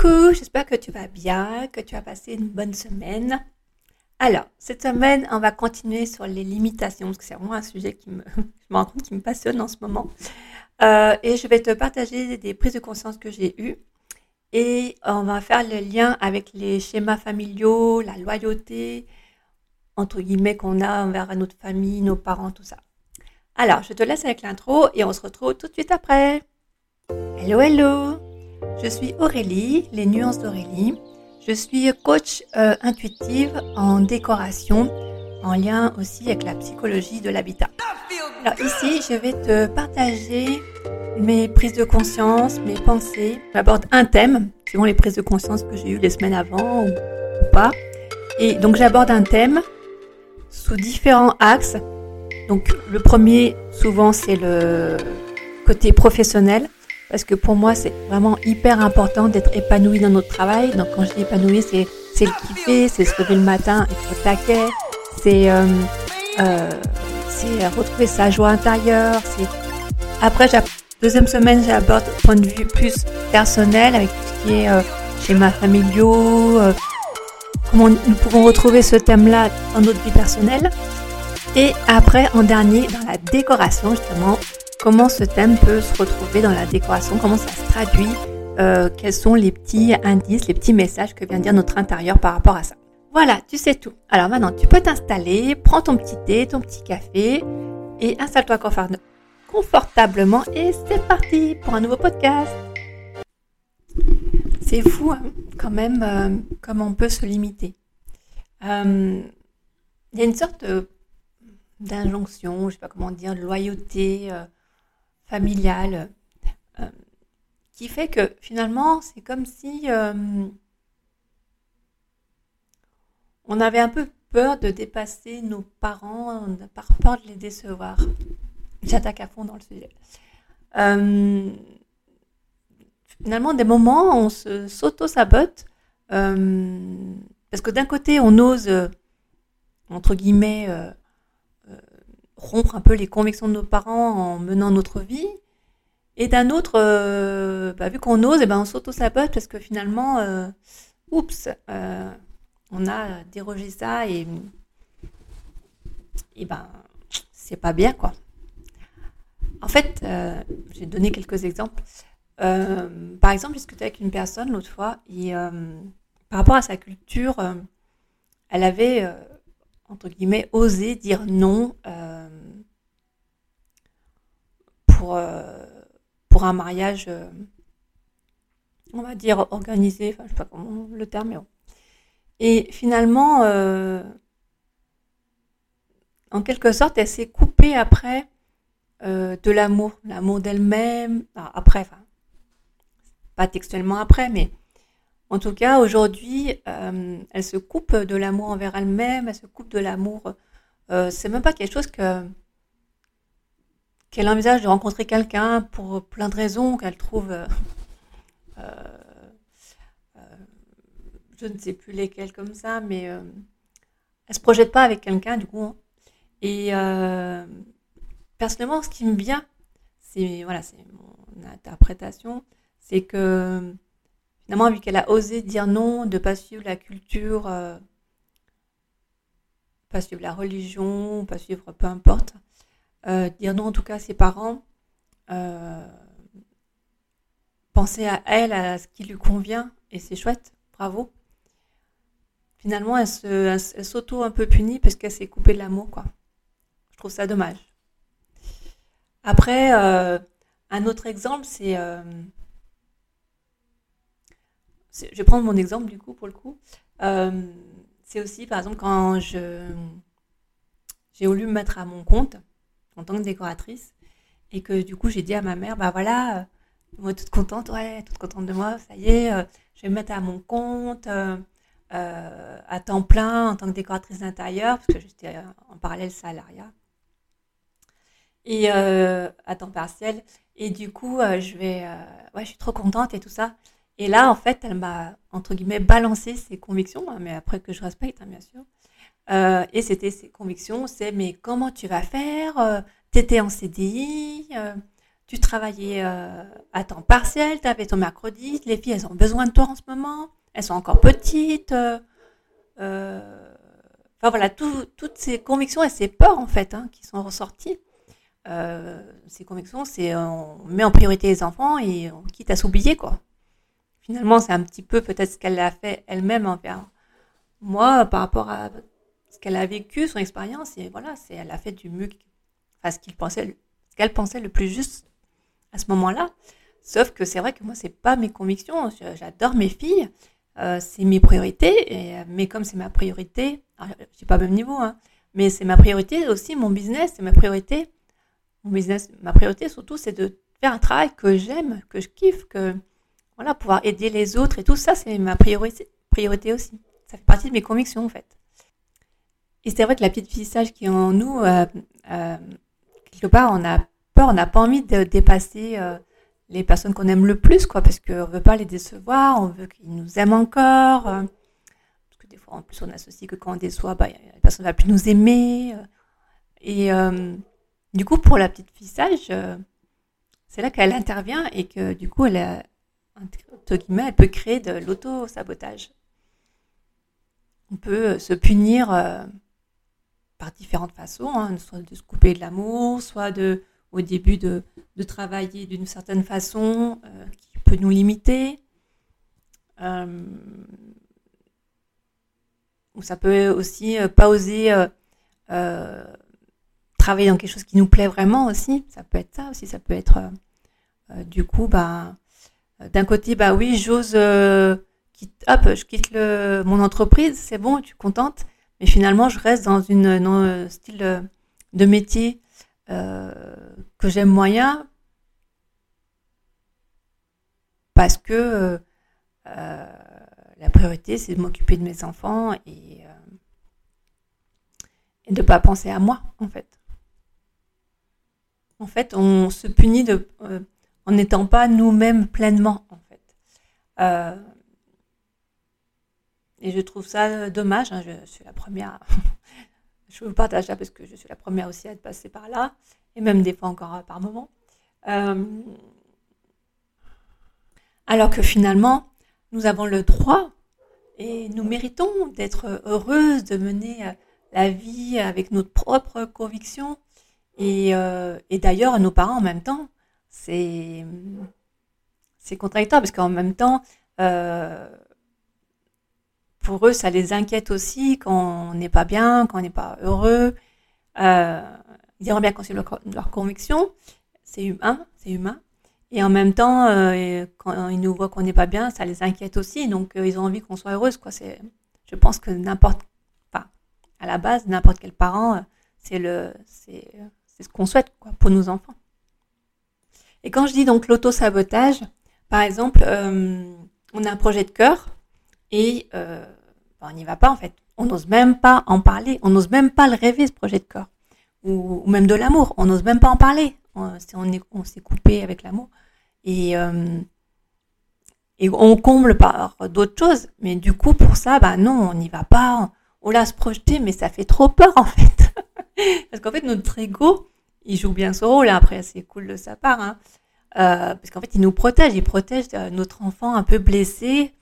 Coucou, j'espère que tu vas bien, que tu as passé une bonne semaine. Alors, cette semaine, on va continuer sur les limitations, parce que c'est vraiment un sujet qui me, je me rends compte qui me passionne en ce moment. Euh, et je vais te partager des prises de conscience que j'ai eues. Et on va faire le lien avec les schémas familiaux, la loyauté, entre guillemets, qu'on a envers notre famille, nos parents, tout ça. Alors, je te laisse avec l'intro et on se retrouve tout de suite après. Hello, hello Je suis Aurélie, les nuances d'Aurélie. Je suis coach euh, intuitive en décoration, en lien aussi avec la psychologie de l'habitat. Alors ici, je vais te partager mes prises de conscience, mes pensées. J'aborde un thème, selon les prises de conscience que j'ai eues les semaines avant ou pas. Et donc j'aborde un thème sous différents axes. Donc le premier, souvent, c'est le côté professionnel. Parce que pour moi, c'est vraiment hyper important d'être épanoui dans notre travail. Donc quand je dis épanoui, c'est, c'est le kiffer, c'est se lever le matin, être taquet, c'est, euh, euh, c'est retrouver sa joie intérieure. Après, deuxième semaine, j'aborde point de vue plus personnel avec tout ce qui est euh, schéma familiaux, euh, comment nous pouvons retrouver ce thème-là dans notre vie personnelle. Et après, en dernier, dans la décoration, justement, comment ce thème peut se retrouver dans la décoration, comment ça se traduit, euh, quels sont les petits indices, les petits messages que vient dire notre intérieur par rapport à ça. Voilà, tu sais tout. Alors maintenant, tu peux t'installer, prends ton petit thé, ton petit café et installe-toi confortablement et c'est parti pour un nouveau podcast. C'est fou hein, quand même euh, comment on peut se limiter. Euh, il y a une sorte d'injonction, je sais pas comment dire, de loyauté euh, familiale qui fait que finalement c'est comme si on avait un peu peur de dépasser nos parents, on a peur de les décevoir. J'attaque à fond dans le sujet. Euh, finalement, des moments, on se s'auto-sabote. Euh, parce que d'un côté, on ose, euh, entre guillemets, rompre un peu les convictions de nos parents en menant notre vie. Et d'un autre, bah, vu qu'on ose, et eh ben, on s'auto-sabote parce que finalement, oups, on a dérogé ça et, et ben, c'est pas bien, quoi. En fait, euh, j'ai donné quelques exemples. Euh, par exemple, j'ai discuté avec une personne l'autre fois et euh, par rapport à sa culture, elle avait, entre guillemets, osé dire non pour, pour un mariage, on va dire, organisé, enfin, je sais pas comment le terme, mais bon. Et finalement, en quelque sorte, elle s'est coupée après euh, de l'amour, l'amour d'elle-même, après, enfin, pas textuellement après, mais en tout cas, aujourd'hui, euh, elle se coupe de l'amour envers elle-même, elle se coupe de l'amour. Euh, c'est même pas quelque chose que qu'elle envisage de rencontrer quelqu'un pour plein de raisons qu'elle trouve. je ne sais plus lesquelles comme ça, mais elle se projette pas avec quelqu'un du coup. Et personnellement, ce qui me vient, c'est voilà, c'est mon interprétation, c'est que finalement, vu qu'elle a osé dire non, de pas suivre la culture, euh, pas suivre la religion, pas suivre peu importe, euh, dire non en tout cas à ses parents, euh, penser à elle, à ce qui lui convient, et c'est chouette, bravo. Finalement, elle s'auto un peu punie parce qu'elle s'est coupée de l'amour, quoi. Je trouve ça dommage. Après, un autre exemple, c'est. Je vais prendre mon exemple du coup pour le coup. Euh, c'est aussi par exemple quand je j'ai voulu me mettre à mon compte en tant que décoratrice et que du coup j'ai dit à ma mère bah voilà moi toute contente ouais toute contente de moi ça y est je vais me mettre à mon compte à temps plein en tant que décoratrice d'intérieur parce que j'étais en parallèle salariat et euh, à temps partiel. Et du coup, euh, je vais, euh, ouais, je suis trop contente et tout ça. Et là, en fait, elle m'a entre guillemets balancé ses convictions, hein, mais après que je respecte, hein, bien sûr. et c'était ses convictions, c'est mais comment tu vas faire T'étais en CDI, tu travaillais euh, à temps partiel, tu avais ton mercredi, les filles, elles ont besoin de toi en ce moment, elles sont encore petites. Euh, euh, enfin voilà, toutes ces convictions et ces peurs en fait hein, qui sont ressorties. ces convictions, c'est on met en priorité les enfants et on quitte à s'oublier quoi. Finalement, c'est un petit peu peut-être ce qu'elle a fait elle-même envers moi par rapport à ce qu'elle a vécu, son expérience et voilà, elle a fait du mieux, enfin ce qu'il pensait, qu'elle pensait le plus juste à ce moment-là. Sauf que c'est vrai que moi, c'est pas mes convictions. J'adore mes filles, euh, c'est mes priorités. Mais comme c'est ma priorité, je suis pas au même niveau, hein, mais c'est ma priorité aussi, mon business, c'est ma priorité. Mon business, ma priorité surtout, c'est de faire un travail que j'aime, que je kiffe, que voilà, pouvoir aider les autres et tout ça, c'est ma priorité, priorité aussi. Ça fait partie de mes convictions en fait. Et c'est vrai que la petite fille sage qui est en nous, euh, quelque part, on a on n'a pas envie de dépasser euh, les personnes qu'on aime le plus, quoi, parce qu'on veut pas les décevoir, on veut qu'ils nous aiment encore. Euh, parce que des fois, en plus, on associe que quand on déçoit, bah, la personne ne va plus nous aimer. Euh. et du coup, pour la petite fille sage, c'est là qu'elle intervient et que du coup, elle, a, elle peut créer de l'auto-sabotage. On peut se punir par différentes façons, hein, soit de se couper de l'amour, soit de au début de, travailler d'une certaine façon euh, qui peut nous limiter. Euh, ou ça peut aussi euh, pas oser travailler dans quelque chose qui nous plaît vraiment aussi. Ça peut être ça aussi. Ça peut être du coup, bah, d'un côté, bah oui, j'ose, quitte, hop, je quitte mon entreprise, c'est bon, je suis contente. Mais finalement, je reste dans un style de métier euh, que j'aime moyen parce que euh, euh, la priorité c'est de m'occuper de mes enfants et de ne pas penser à moi en fait. En fait, on se punit de, en n'étant pas nous-mêmes pleinement en fait. et je trouve ça dommage. Hein, je suis la première je vous partage ça parce que je suis la première aussi à être passée par là, et même des fois encore euh, par moment. Euh, alors que finalement, nous avons le droit et nous méritons d'être heureuses, de mener euh, la vie avec notre propre conviction. Et, et d'ailleurs, nos parents en même temps, c'est c'est contradictoire parce qu'en même temps, pour eux, ça les inquiète aussi quand on n'est pas bien, quand on n'est pas heureux. Euh, ils aimeraient bien continuer leur, leur conviction. C'est humain, c'est humain. Et en même temps, euh, quand ils nous voient qu'on n'est pas bien, ça les inquiète aussi. Donc, euh, ils ont envie qu'on soit heureuse. Quoi. C'est, je pense que n'importe, enfin, à la base, n'importe quel parent, c'est le, c'est ce qu'on souhaite quoi, pour nos enfants. Et quand je dis donc l'auto-sabotage, par exemple, on a un projet de cœur et euh, ben, on n'y va pas en fait. On n'ose même pas en parler, on n'ose même pas le rêver ce projet de corps. Ou, même de l'amour, on n'ose même pas en parler. On, s'est coupé avec l'amour. Et, euh, et on comble par d'autres choses. Mais du coup, pour ça, bah non, on n'y va pas. On l'a se projeter, mais ça fait trop peur en fait. Parce qu'en fait, notre ego, il joue bien son rôle. Après, c'est cool de sa part. Hein. Euh, parce qu'en fait, il nous protège. Il protège euh, notre enfant un peu blessé,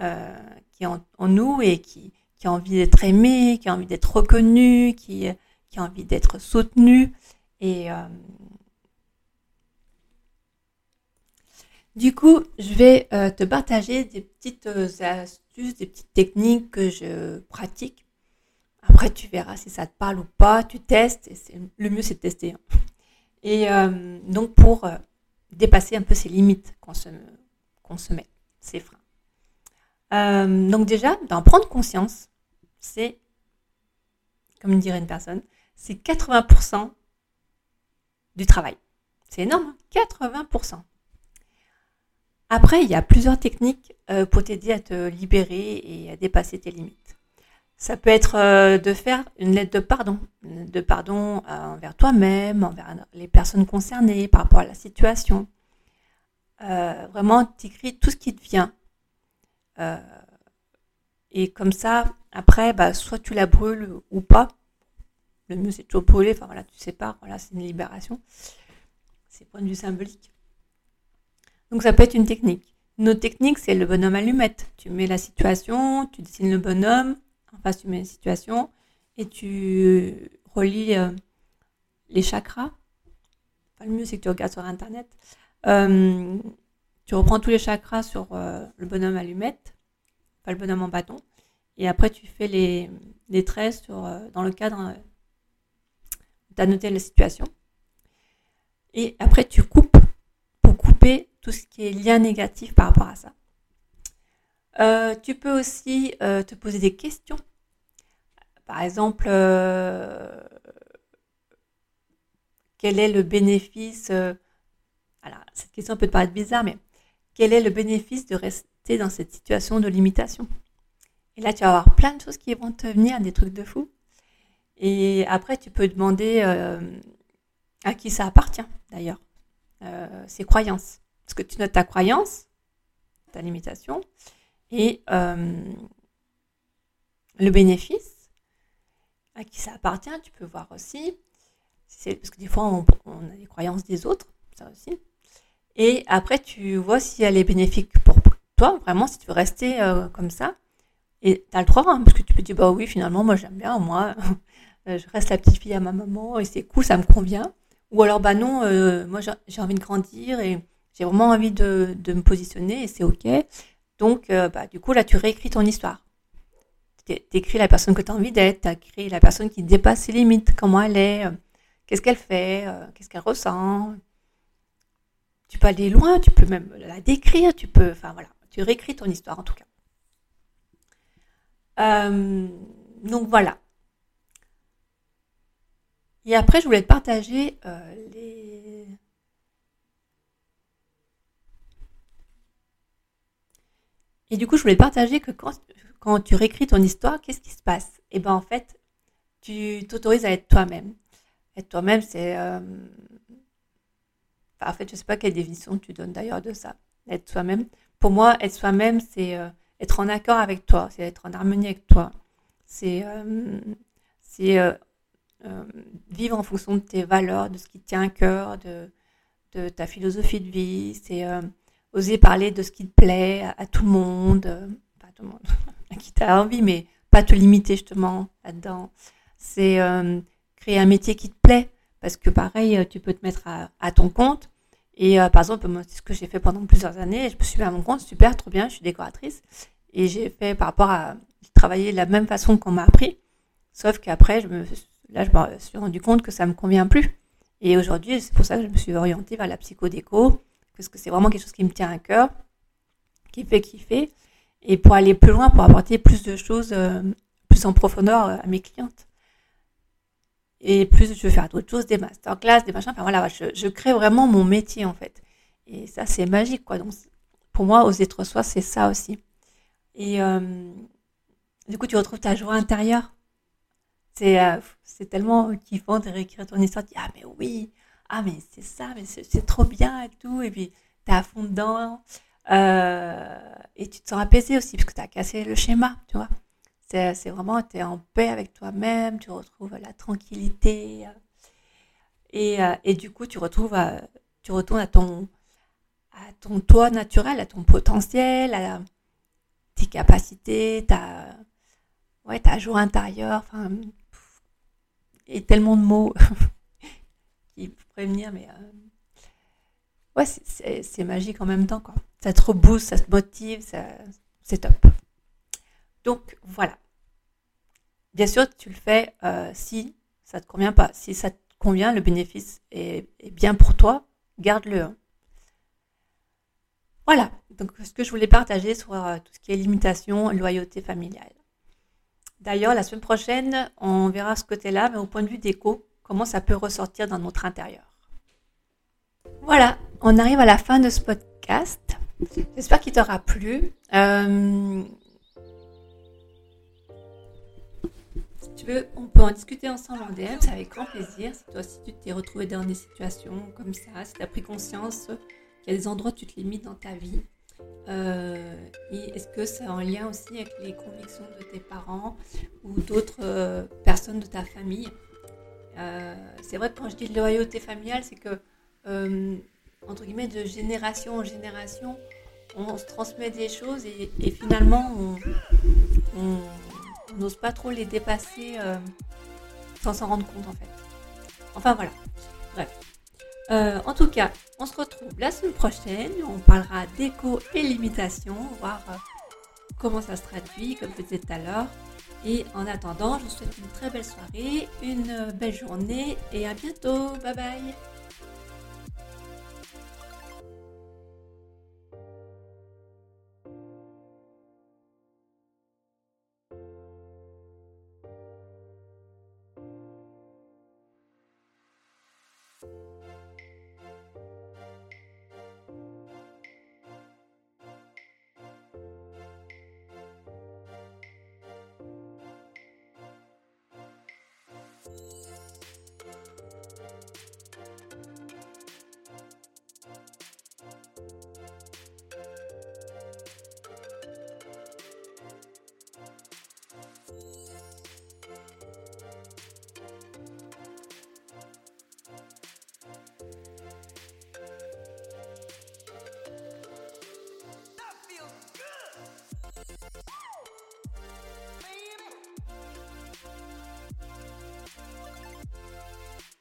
euh, qui est en, nous et qui, qui, a envie d'être aimé, qui a envie d'être reconnu, qui, qui a envie d'être soutenu. Et du coup, je vais te partager des petites astuces, des petites techniques que je pratique. Après, tu verras si ça te parle ou pas. Tu testes. Et le mieux, c'est de tester. Hein. Et donc, pour dépasser un peu ces limites qu'on se, met, ces freins. Euh, donc déjà, d'en prendre conscience, c'est, comme dirait une personne, c'est 80% du travail. C'est énorme, 80%. Hein. Après, il y a plusieurs techniques euh, pour t'aider à te libérer et à dépasser tes limites. Ça peut être euh, de faire une lettre de pardon, une lettre de pardon envers toi-même, envers les personnes concernées par rapport à la situation. vraiment, t'écris tout ce qui te vient euh, et comme ça, après, bah, soit tu la brûles ou pas. Le mieux, c'est toujours brûler. Enfin voilà, tu sépares. Voilà, c'est une libération. C'est point de vue symbolique. Donc ça peut être une technique. Une autre technique, c'est le bonhomme allumette. Tu mets la situation, tu dessines le bonhomme, en face tu mets une situation, et tu relis euh, les chakras. le mieux, c'est que tu regardes sur Internet. Euh, tu reprends tous les chakras sur euh, le bonhomme allumette, pas le bonhomme en bâton, et après tu fais les, traits sur, dans le cadre tu as noté la situation. Et après, tu coupes pour couper tout ce qui est lien négatif par rapport à ça. Euh, tu peux aussi euh, te poser des questions. Par exemple, euh, quel est le bénéfice Alors, cette question peut te paraître bizarre, mais quel est le bénéfice de rester dans cette situation de limitation? Et là, tu vas avoir plein de choses qui vont te venir, des trucs de fou. Et après, tu peux demander à qui ça appartient, d'ailleurs, ses croyances. Parce que tu notes ta croyance, ta limitation, et euh, le bénéfice, à qui ça appartient, tu peux voir aussi. Parce que des fois, on, a des croyances des autres, ça aussi. Et après, tu vois si elle est bénéfique pour toi, vraiment, si tu veux rester euh, comme ça. Et tu as le droit, hein, parce que tu peux dire, bah oui, finalement, moi j'aime bien, moi, je reste la petite fille à ma maman et c'est cool, ça me convient. Ou alors, bah non, euh, moi j'ai envie de grandir et j'ai vraiment envie de, me positionner et c'est OK. Donc, euh, bah, du coup, là, tu réécris ton histoire. Tu écris la personne que tu as envie d'être, tu écrit la personne qui dépasse ses limites, comment elle est, euh, qu'est-ce qu'elle fait, euh, qu'est-ce qu'elle ressent. Tu peux aller loin, tu peux même la décrire, tu peux. Enfin, voilà, tu réécris ton histoire en tout cas. donc, voilà. Et après, je voulais te partager les Et du coup, je voulais partager que quand, tu réécris ton histoire, qu'est-ce qui se passe? Et eh bien, en fait, tu t'autorises à être toi-même. Être toi-même, c'est. Euh, en fait, je sais pas quelle définition tu donnes d'ailleurs de ça. Être soi-même. Pour moi, être soi-même, c'est euh, être en accord avec toi, c'est être en harmonie avec toi. C'est euh, vivre en fonction de tes valeurs, de ce qui tient à cœur, de, de ta philosophie de vie. C'est oser parler de ce qui te plaît à, tout le monde, euh, pas tout le monde, à qui tu as envie, mais pas te limiter justement là-dedans. C'est euh, créer un métier qui te plaît, parce que pareil, euh, tu peux te mettre à, ton compte. Et par exemple, c'est ce que j'ai fait pendant plusieurs années. Je me suis mis à mon compte, super, trop bien, je suis décoratrice. Et j'ai fait par rapport à travailler de la même façon qu'on m'a appris. Sauf qu'après, je me, là, je me suis rendu compte que ça me convient plus. Et aujourd'hui, c'est pour ça que je me suis orientée vers la psychodéco, parce que c'est vraiment quelque chose qui me tient à cœur, qui fait kiffer, et pour aller plus loin, pour apporter plus de choses, euh, plus en profondeur euh, à mes clientes. Et plus je veux faire d'autres choses, des masterclass, des machins, enfin voilà, je, crée vraiment mon métier en fait. Et ça, c'est magique, quoi. Donc, pour moi, aux être soi, c'est ça aussi. Et euh, du coup, tu retrouves ta joie intérieure. C'est c'est tellement kiffant de réécrire ton histoire. Tu dis, ah, mais oui, ah mais c'est ça, mais c'est trop bien et tout, et puis t'es à fond dedans, euh, et tu te sens apaisé aussi, parce que tu as cassé le schéma, tu vois. C'est vraiment, tu es en paix avec toi-même, tu retrouves la tranquillité, euh, et, euh, et, du coup, tu retrouves, tu retournes à ton, à ton toi naturel, à ton potentiel, à tes capacités, ta, ouais, ta joie intérieure, enfin, et tellement de mots. prévenir, mais euh, ouais, c'est magique en même temps. Quoi. Ça te rebooste, ça te motive, c'est top. Donc voilà. Bien sûr, tu le fais euh, si ça te convient pas. Si ça te convient, le bénéfice est, bien pour toi, garde-le. Hein. Voilà, donc ce que je voulais partager sur euh, tout ce qui est limitation, loyauté familiale. D'ailleurs, la semaine prochaine, on verra ce côté-là, mais au point de vue d'écho, comment ça peut ressortir dans notre intérieur. Voilà, on arrive à la fin de ce podcast. J'espère qu'il t'aura plu. Euh, si tu veux, on peut en discuter ensemble en DM, c'est avec grand plaisir. Si toi aussi tu t'es retrouvé dans des situations comme ça, si tu as pris conscience qu'il y a des endroits où tu te limites dans ta vie. Euh, est-ce que c'est en lien aussi avec les convictions de tes parents ou d'autres euh, personnes de ta famille? C'est vrai que quand je dis loyauté familiale, c'est que euh, entre guillemets, de génération en génération, on se transmet des choses et, finalement, on n'ose pas trop les dépasser euh, sans s'en rendre compte en fait. Enfin voilà. Bref. Euh, en tout cas, on se retrouve la semaine prochaine. On parlera d'écho et limitation, voir euh, comment ça se traduit, comme je disais tout à l'heure. Et en attendant, je vous souhaite une très belle soirée, une belle journée et à bientôt. Bye bye